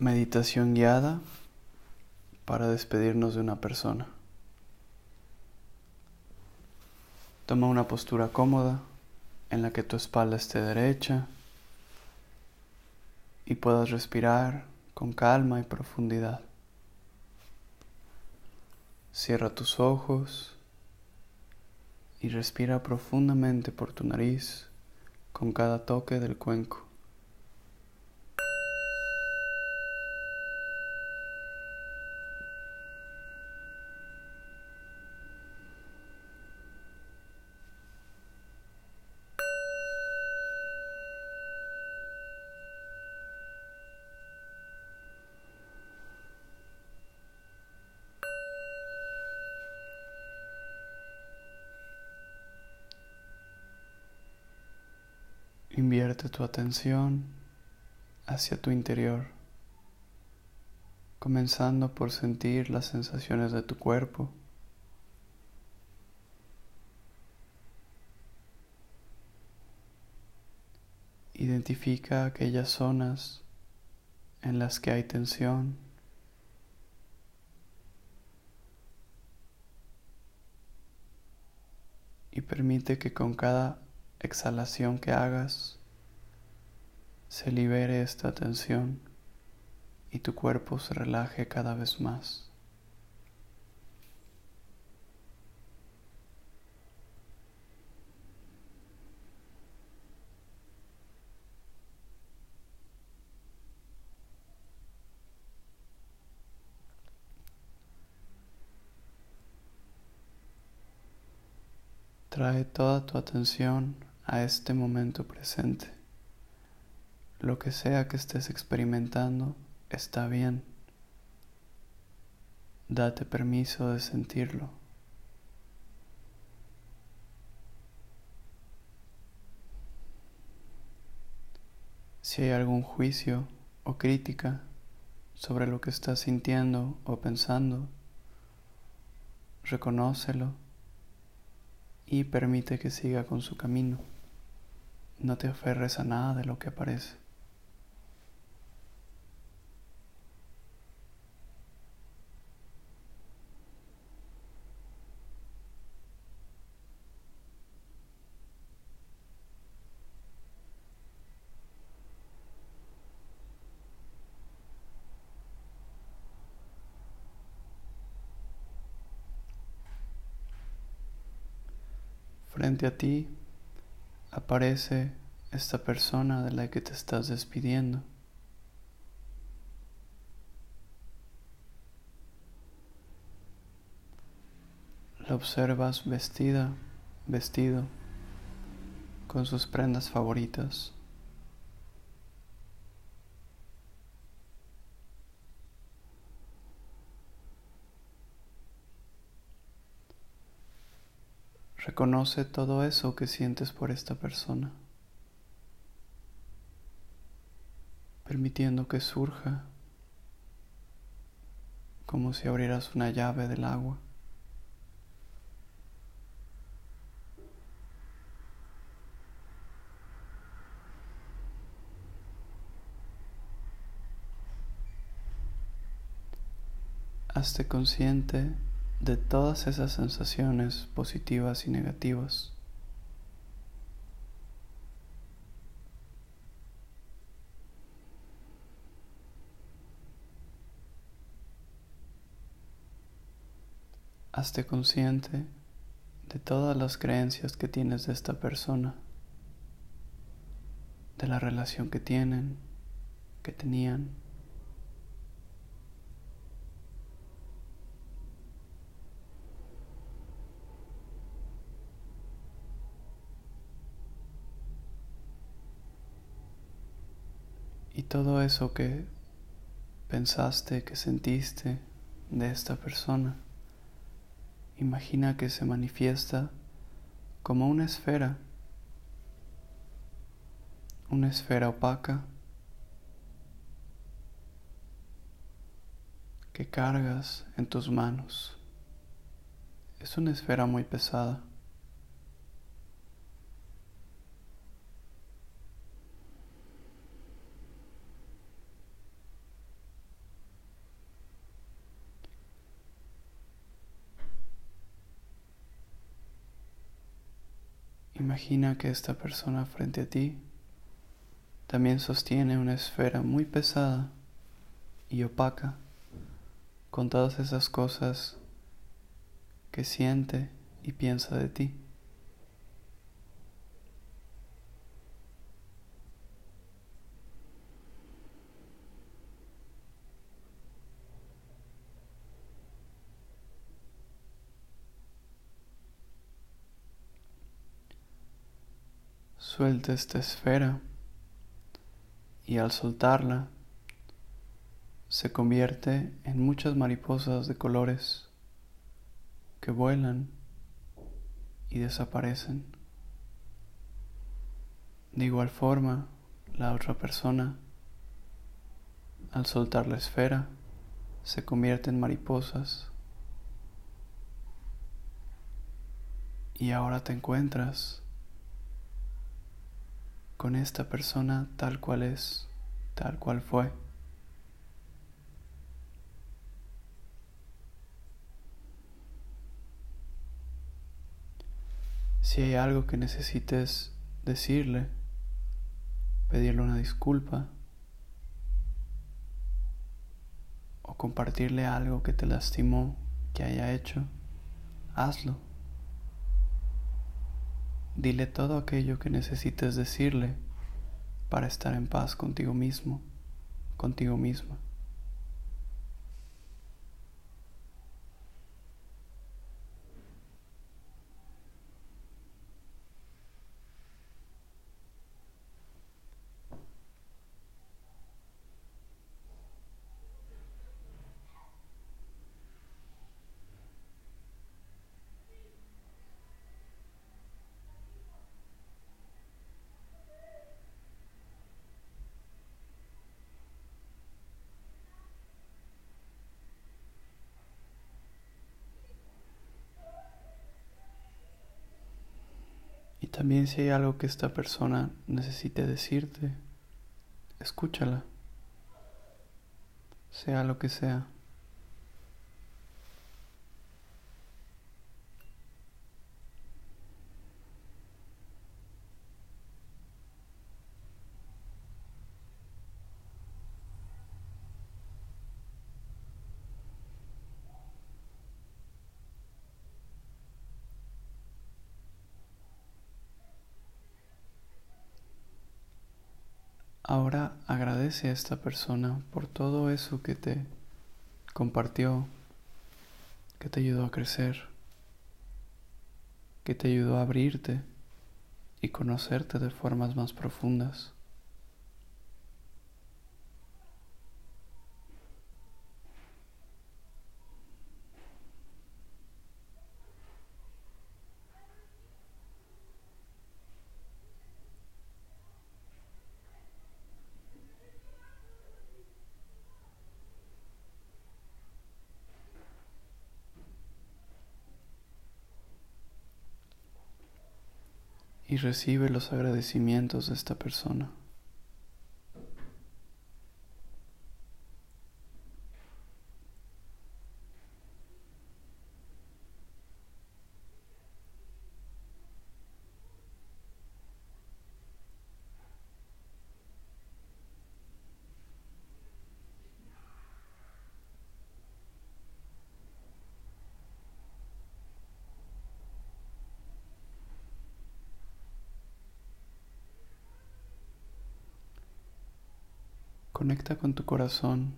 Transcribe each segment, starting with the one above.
Meditación guiada para despedirnos de una persona. Toma una postura cómoda en la que tu espalda esté derecha y puedas respirar con calma y profundidad. Cierra tus ojos y respira profundamente por tu nariz con cada toque del cuenco. Invierte tu atención hacia tu interior, comenzando por sentir las sensaciones de tu cuerpo. Identifica aquellas zonas en las que hay tensión. Y permite que con cada exhalación que hagas se libere esta tensión y tu cuerpo se relaje cada vez más. Trae toda tu atención a este momento presente. Lo que sea que estés experimentando está bien. Date permiso de sentirlo. Si hay algún juicio o crítica sobre lo que estás sintiendo o pensando, reconócelo y permite que siga con su camino. No te aferres a nada de lo que aparece. Frente a ti aparece esta persona de la que te estás despidiendo. La observas vestida, vestido, con sus prendas favoritas. Reconoce todo eso que sientes por esta persona, permitiendo que surja como si abrieras una llave del agua. Hazte consciente de todas esas sensaciones positivas y negativas. Hazte consciente de todas las creencias que tienes de esta persona, de la relación que tienen, que tenían. Y todo eso que pensaste, que sentiste de esta persona, imagina que se manifiesta como una esfera, una esfera opaca que cargas en tus manos. Es una esfera muy pesada. Imagina que esta persona frente a ti también sostiene una esfera muy pesada y opaca con todas esas cosas que siente y piensa de ti. Suelta esta esfera y al soltarla se convierte en muchas mariposas de colores que vuelan y desaparecen. De igual forma, la otra persona, al soltar la esfera, se convierte en mariposas. Y ahora te encuentras con esta persona tal cual es, tal cual fue. Si hay algo que necesites decirle, pedirle una disculpa o compartirle algo que te lastimó que haya hecho, hazlo. Dile todo aquello que necesites decirle para estar en paz contigo mismo, contigo misma. También si hay algo que esta persona necesite decirte, escúchala, sea lo que sea. Ahora agradece a esta persona por todo eso que te compartió, que te ayudó a crecer, que te ayudó a abrirte y conocerte de formas más profundas. Y recibe los agradecimientos de esta persona. Conecta con tu corazón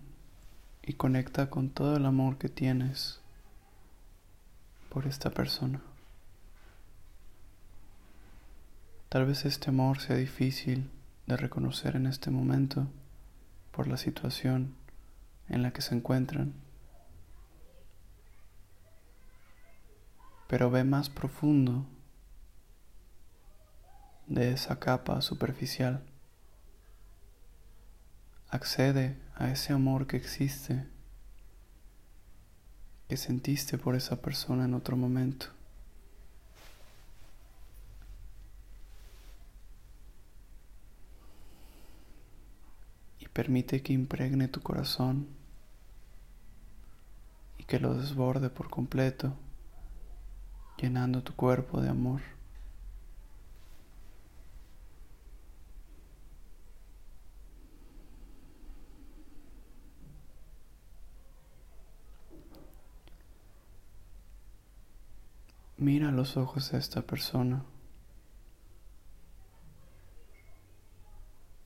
y conecta con todo el amor que tienes por esta persona. Tal vez este amor sea difícil de reconocer en este momento por la situación en la que se encuentran, pero ve más profundo de esa capa superficial accede a ese amor que existe, que sentiste por esa persona en otro momento. Y permite que impregne tu corazón y que lo desborde por completo, llenando tu cuerpo de amor. Mira los ojos de esta persona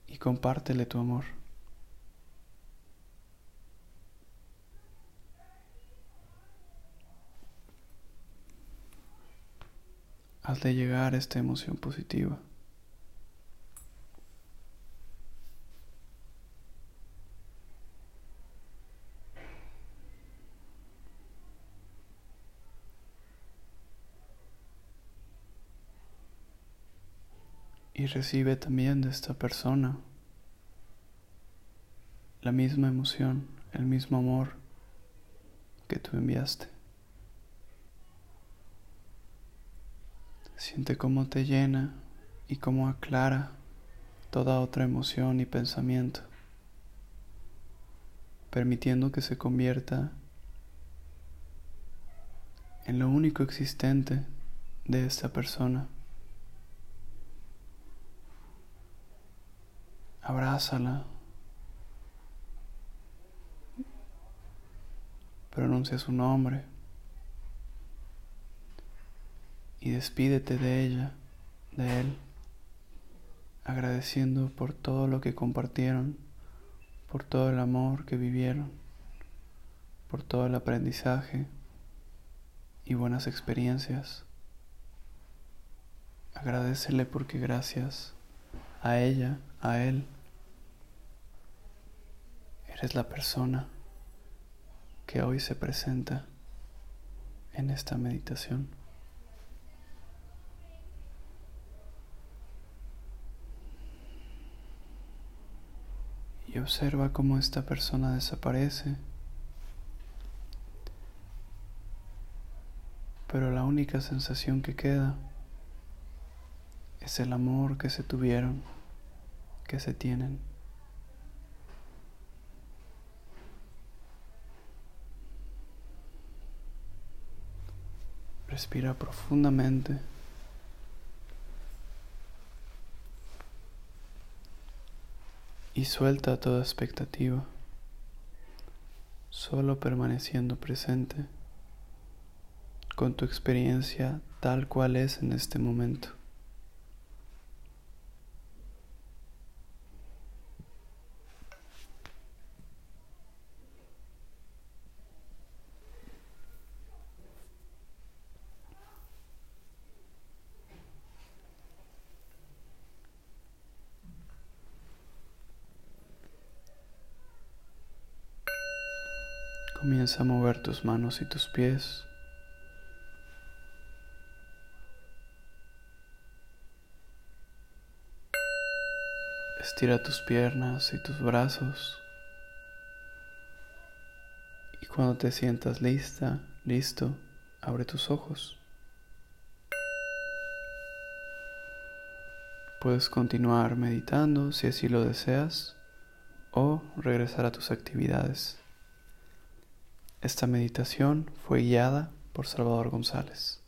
y compártele tu amor. Hazle llegar esta emoción positiva. Y recibe también de esta persona la misma emoción, el mismo amor que tú enviaste. Siente cómo te llena y cómo aclara toda otra emoción y pensamiento, permitiendo que se convierta en lo único existente de esta persona. Abrázala, pronuncia su nombre y despídete de ella, de él, agradeciendo por todo lo que compartieron, por todo el amor que vivieron, por todo el aprendizaje y buenas experiencias. Agradecele porque gracias a ella, a él, Eres la persona que hoy se presenta en esta meditación. Y observa cómo esta persona desaparece. Pero la única sensación que queda es el amor que se tuvieron, que se tienen. Respira profundamente. Y suelta toda expectativa, solo permaneciendo presente con tu experiencia tal cual es en este momento. Comienza a mover tus manos y tus pies. Estira tus piernas y tus brazos. Y cuando te sientas lista, listo, abre tus ojos. Puedes continuar meditando si así lo deseas o regresar a tus actividades. Esta meditación fue guiada por Salvador González.